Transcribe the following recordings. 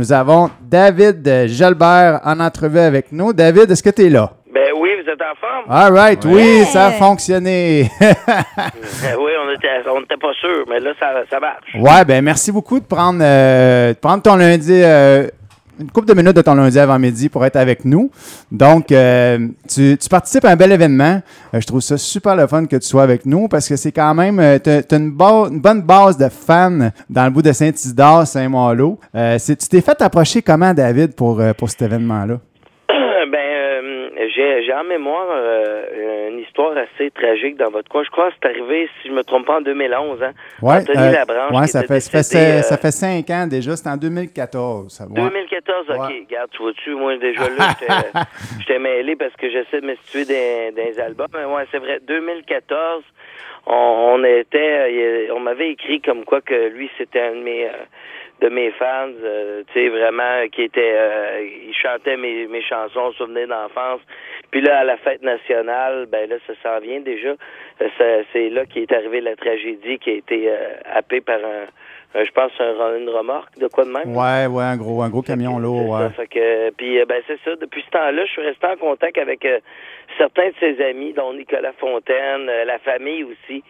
Nous avons David Jalbert en entrevue avec nous. David, est-ce que tu es là? Ben oui, vous êtes en forme? All right, oui, ça a fonctionné. Ben oui, on était, on n'était pas sûr, mais là, ça, ça marche. ouais, ben merci beaucoup de prendre, euh, de prendre ton lundi, euh, une couple de minutes de ton lundi avant-midi pour être avec nous. Donc, euh, tu, tu participes à un bel événement. Euh, je trouve ça super le fun que tu sois avec nous parce que c'est quand même, tu as, une, bonne base de fans dans le bout de Saint-Isidore, Saint-Malo. Euh, tu t'es fait approcher comment, David, pour, euh, pour cet événement-là? Ben, euh, j'ai, j'ai en mémoire euh, une histoire assez tragique dans votre coin. Je crois que c'est arrivé, si je me trompe pas, en 2011. Hein? Anthony euh, Labranche. ouais, qui ça fait, ça, fait, euh, ça fait cinq ans déjà, c'était en 2014. ça, ouais. 2014, ok. Ouais. Regarde, tu vois-tu, moi, déjà là, j'étais- j'étais mêlé parce que j'essaie de me situer dans, dans les albums. Mais ouais, c'est vrai, 2014, on, on était, on m'avait écrit comme quoi que lui, c'était un de mes, de mes fans, euh, tu sais, vraiment, qui était, euh, il chantait mes, mes chansons, souvenirs d'enfance. Puis là, à la fête nationale, ben là, ça s'en vient déjà. Euh, C'est là qu'est arrivée la tragédie qui a été euh, happée par un, un, je pense, un, une remorque, de quoi de même? Ouais, ouais, un gros, un gros camion lourd, ouais. fait que, puis euh, ben c'est ça. Depuis ce temps-là, je suis resté en contact avec euh, certains de ses amis, dont Nicolas Fontaine, euh, la famille aussi.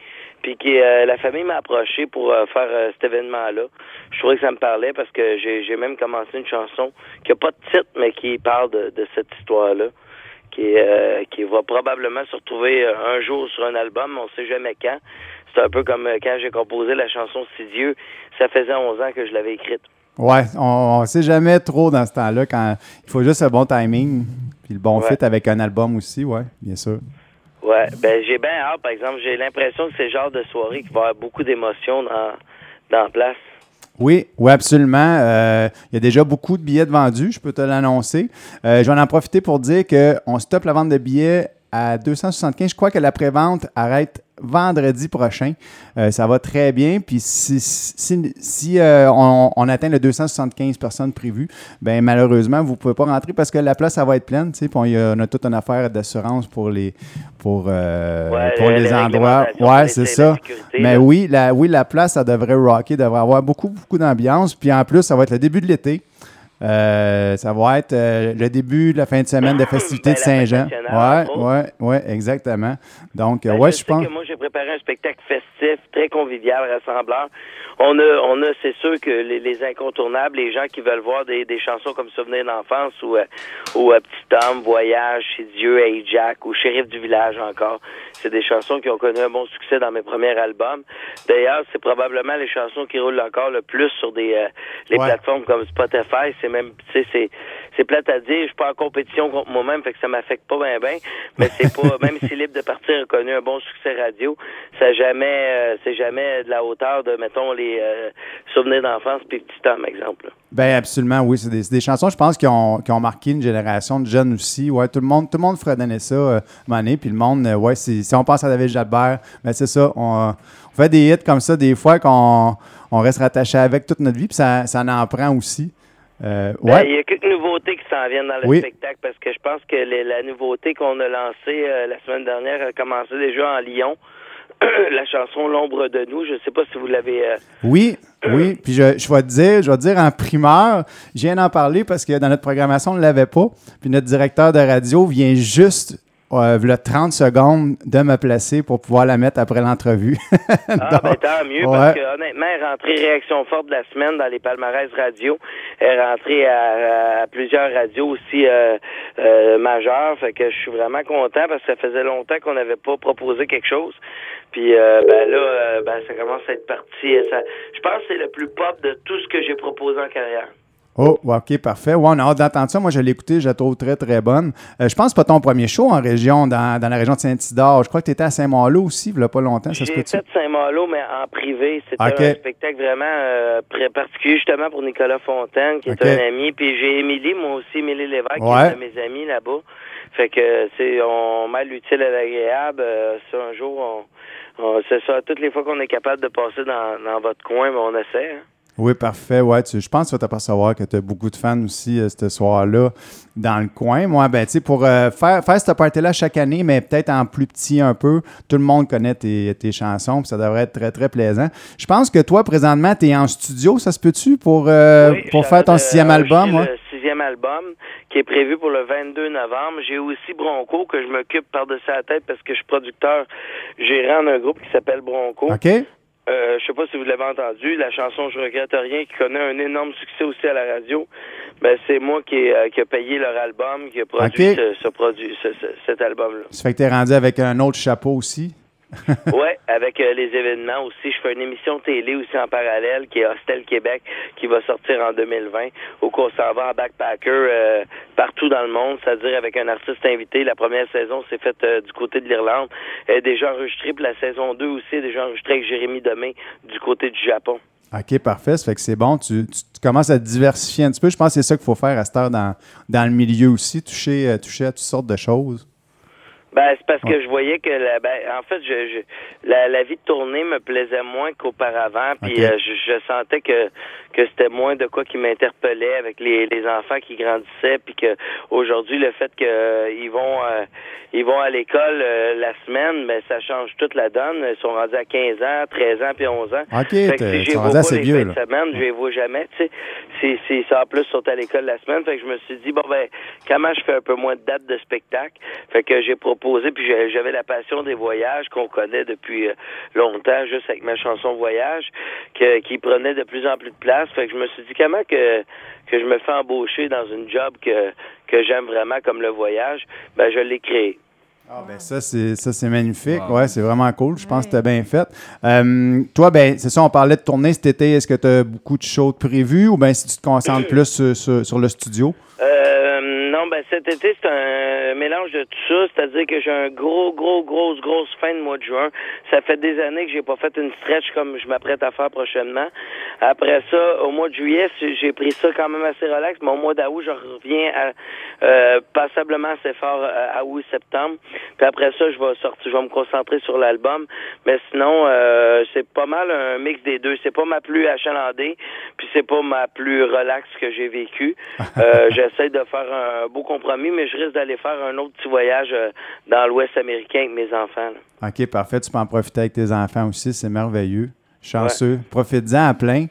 Puis qui, euh, la famille m'a approché pour euh, faire euh, cet événement-là. Je trouvais que ça me parlait parce que j'ai j'ai même commencé une chanson qui a pas de titre, mais qui parle de, de cette histoire-là. Qui, euh, qui va probablement se retrouver euh, un jour sur un album, on sait jamais quand. C'est un peu comme euh, quand j'ai composé la chanson Si Dieu, ça faisait 11 ans que je l'avais écrite. Ouais, on ne sait jamais trop dans ce temps-là quand il faut juste un bon timing puis le bon Ouais. fit avec un album aussi, ouais, bien sûr. Ouais, ben j'ai bien hâte, par exemple, j'ai l'impression que c'est le genre de soirée qui va avoir beaucoup d'émotions dans, dans la place. Oui, oui, absolument. Euh, il y a déjà beaucoup de billets vendus, je peux te l'annoncer. Euh, je vais en profiter pour dire qu'on stoppe la vente de billets à 275. Je crois que la prévente arrête vendredi prochain. Euh, ça va très bien. Puis si, si, si, euh, on, on atteint le 275 personnes prévues, ben malheureusement, vous ne pouvez pas rentrer parce que la place, ça va être pleine. Puis on, y a- on a toute une affaire d'assurance pour les, pour, euh, Ouais, pour les les endroits. Ouais, c'est ça. sécurité, Mais là. oui, la, oui, la place, ça devrait rocker, devrait avoir beaucoup, beaucoup d'ambiance. Puis en plus, ça va être le début de l'été. Euh, ça va être euh, le début de la fin de semaine de festivités Ben, de Saint-Jean. Ouais, entre ouais, ouais, exactement. Donc, Ben, ouais, je je pense. que moi, j'ai préparé un spectacle festif, très convivial, rassembleur. On a, on a, c'est sûr que les, les incontournables, les gens qui veulent voir des, des chansons comme Souvenir d'enfance ou, euh, ou euh, Petit homme, Voyage, chez Dieu, Hey Jack ou Shérif du village encore. C'est des chansons qui ont connu un bon succès dans mes premiers albums. D'ailleurs, c'est probablement les chansons qui roulent encore le plus sur des euh, les Ouais. plateformes comme Spotify. C'est même, tu sais, c'est c'est plate à dire. Je suis pas en compétition contre moi-même, fait que ça m'affecte pas bien, ben. Mais c'est pas, même si Libre de partir a connu un bon succès radio, ça jamais, euh, c'est jamais de la hauteur de, mettons, les euh, souvenirs d'enfance puis Petit homme, exemple. là. Ben absolument, oui. C'est des, des chansons, je pense, qui ont, qui ont marqué une génération de jeunes aussi. Ouais, tout le monde, tout le monde fredonnait ça, euh, Mané. Puis le monde, euh, ouais, c'est- si on pense à David Jalbert, ben c'est ça. On, on fait des hits comme ça des fois qu'on on reste rattaché avec toute notre vie, puis ça, ça en prend aussi. Euh, Ben, ouais. il y a quelques nouveautés qui s'en viennent dans le Oui. spectacle parce que je pense que les- la nouveauté qu'on a lancée euh, la semaine dernière a commencé déjà en Lyon. la chanson L'ombre de nous, je sais pas si vous l'avez euh, Oui, oui. Puis je, je vais te dire, je vais te dire en primeur, je viens d'en parler parce que dans notre programmation, on ne l'avait pas. Puis notre directeur de radio vient juste, euh, le 30 secondes, de me placer pour pouvoir la mettre après l'entrevue. Ah, ben tant mieux, ouais. parce que honnêtement, elle est rentrée réaction forte de la semaine dans les palmarès radio. Elle est rentrée à, à plusieurs radios aussi euh, euh, majeures. Fait que je suis vraiment content parce que ça faisait longtemps qu'on n'avait pas proposé quelque chose. Puis euh, ben là, euh, ben ça commence à être parti. Ça, je pense que c'est le plus pop de tout ce que j'ai proposé en carrière. Oh, OK, parfait. Ouais, on a hâte d'entendre ça. Moi, je l'ai écouté, je la trouve très, très bonne. Euh, je pense que c'est pas ton premier show en région, dans, dans la région de Saint-Isidore. Je crois que tu étais à Saint-Malo aussi, il y a pas longtemps. J'ai fait Saint-Malo, mais en privé. C'était un spectacle vraiment euh, très particulier, justement, pour Nicolas Fontaine, qui est un ami. Puis j'ai Émilie, moi aussi, Émilie Lévesque, qui est un de mes amis là-bas. Fait que, c'est on mêle l'utile à l'agréable. Euh, ça, un jour, on, on- c'est ça. Toutes les fois qu'on est capable de passer dans, dans votre coin, ben, on essaie. hein. Oui, parfait. Ouais, tu, je pense que tu vas t'apercevoir que tu as beaucoup de fans aussi euh, ce soir-là dans le coin. Moi, ben, tu sais, pour euh, faire, faire cette party-là chaque année, mais peut-être en plus petit un peu, tout le monde connaît tes, tes chansons, puis ça devrait être très, très plaisant. Je pense que toi, présentement, tu es en studio, ça se peut-tu, pour, euh, Oui, pour faire ton sixième album? ouais? Le sixième album qui est prévu pour le 22 novembre. J'ai aussi Bronco que je m'occupe par-dessus la tête parce que je suis producteur gérant d'un groupe qui s'appelle Bronco. OK? Euh, je sais pas si vous l'avez entendu, la chanson Je regrette rien qui connaît un énorme succès aussi à la radio. Ben c'est moi qui ai, euh, qui a payé leur album, qui a produit ce, ce produit ce- ce- cet album-là. Ça fait que tu es rendu avec un autre chapeau aussi? ouais, avec euh, les événements aussi, je fais une émission télé aussi en parallèle qui est Hostel Québec qui va sortir en 2020 où on s'en va en backpacker euh, partout dans le monde, c'est-à-dire avec un artiste invité. La première saison s'est faite euh, du côté de l'Irlande, elle est déjà enregistrée, puis la saison 2 aussi est déjà enregistrée avec Jérémy Domé du côté du Japon. OK, parfait. Ça fait que c'est bon. Tu, tu- tu commences à te diversifier un petit peu. Je pense que c'est ça qu'il faut faire à cette heure dans, dans le milieu aussi, toucher, euh, toucher à toutes sortes de choses. Ben, c'est parce que je voyais que, la, ben, en fait, je, je- la, la vie de tournée me plaisait moins qu'auparavant, puis euh, je, je sentais que que c'était moins de quoi qui m'interpellait avec les, les enfants qui grandissaient, puis que aujourd'hui le fait que euh, ils vont euh, ils vont à l'école euh, la semaine, ben ça change toute la donne. Ils sont rendus à 15 ans, 13 ans, puis 11 ans. OK, Fait que si vois rendu assez vieux. Là. de semaine, je les vois jamais, tu sais. C'est, c'est, ça en plus sont à l'école la semaine. Fait que je me suis dit, bon ben, comment je fais un peu moins de dates de spectacle? Fait que j'ai proposé, puis j'ai- j'avais la passion des voyages qu'on connaît depuis euh, longtemps, juste avec ma chanson Voyage, que, qui prenait de plus en plus de place. Fait que je me suis dit, comment que, que je me fais embaucher dans une job que, que j'aime vraiment comme le voyage? Ben, je l'ai créé. Ah, ben ça, c'est, ça, c'est magnifique. Wow. Ouais, c'est vraiment cool. Je pense que tu as bien fait. Euh, toi, ben, c'est ça, on parlait de tournée cet été. Est-ce que tu as beaucoup de choses prévues ou bien si tu te concentres plus sur, sur- sur le studio? Euh, non, ben cet été, c'est un mélange de tout ça. C'est-à-dire que j'ai un gros, gros, grosse, grosse fin de mois de juin. Ça fait des années que j'ai pas fait une stretch comme je m'apprête à faire prochainement. Après ça, au mois de juillet, j'ai pris ça quand même assez relax. Mais au mois d'août, je reviens à, euh, passablement assez fort à, à août, septembre. Puis après ça, je vais sortir, je vais me concentrer sur l'album. Mais sinon, euh, c'est pas mal un mix des deux. C'est pas ma plus achalandée, puis c'est pas ma plus relax que j'ai vécu. Euh, J'essaie de faire un beau compromis, mais je risque d'aller faire un autre petit voyage euh, dans l'Ouest américain avec mes enfants. là. OK, parfait. Tu peux en profiter avec tes enfants aussi. C'est merveilleux. Chanceux. Profites-en à plein.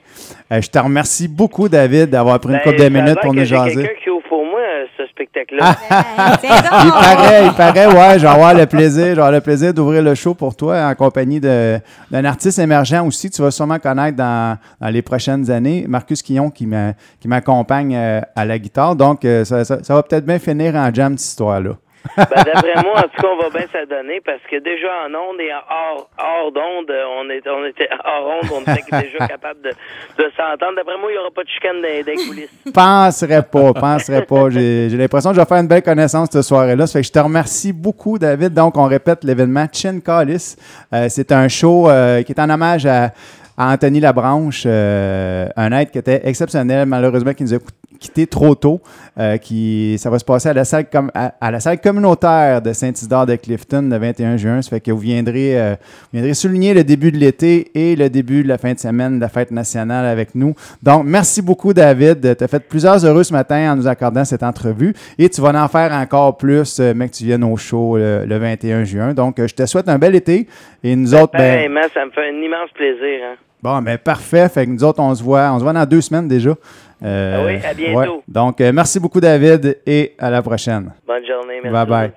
Euh, je te remercie beaucoup, David, d'avoir pris une Ben, couple de minutes pour nous jaser. Pour moi ce spectacle-là. Ah, Ben, Il paraît, il paraît, ouais, je vais avoir le plaisir, je vais avoir le plaisir d'ouvrir le show pour toi en compagnie de- d'un artiste émergent aussi. Tu vas sûrement connaître dans, dans les prochaines années, Marcus Quillon qui m'a- qui m'accompagne euh, à la guitare. Donc, euh, ça, ça- ça va peut-être bien finir en jam, cette histoire-là. Ben, D'après moi, en tout cas, on va bien s'adonner parce que déjà en onde et hors, hors d'onde, on, était hors onde, on était déjà capable de, s'entendre. D'après moi, il n'y aura pas de chicane dans les coulisses. Penserais pas, penserais pas. J'ai l'impression que je vais faire une belle connaissance cette soirée-là. Fait je te remercie beaucoup, David. Donc, on répète l'événement Chin Callis. Euh, c'est un show euh, qui est en hommage à, à Anthony Labranche, euh, un être qui était exceptionnel, malheureusement, qui nous a quitté trop tôt. euh, qui, ça va se passer à la salle, com- à, à la salle communautaire de Saint-Isidore de Clifton le 21 juin. Ça fait que vous viendrez, euh, vous viendrez souligner le début de l'été et le début de la fin de semaine de la fête nationale avec nous. Donc, merci beaucoup, David. Tu as fait plusieurs heureux ce matin en nous accordant cette entrevue et tu vas en faire encore plus, euh, mec, que tu viennes au show le, le 21 juin. Donc, euh, je te souhaite un bel été et nous autres, ben, Pareillement, ça me fait un immense plaisir. Hein. Bon, ben parfait. Fait que nous autres, on se voit, on se voit dans deux semaines déjà. Euh, Ah oui, à bientôt. Donc, euh, merci beaucoup, David, et à la prochaine. Bonne journée. Merci Bye bye.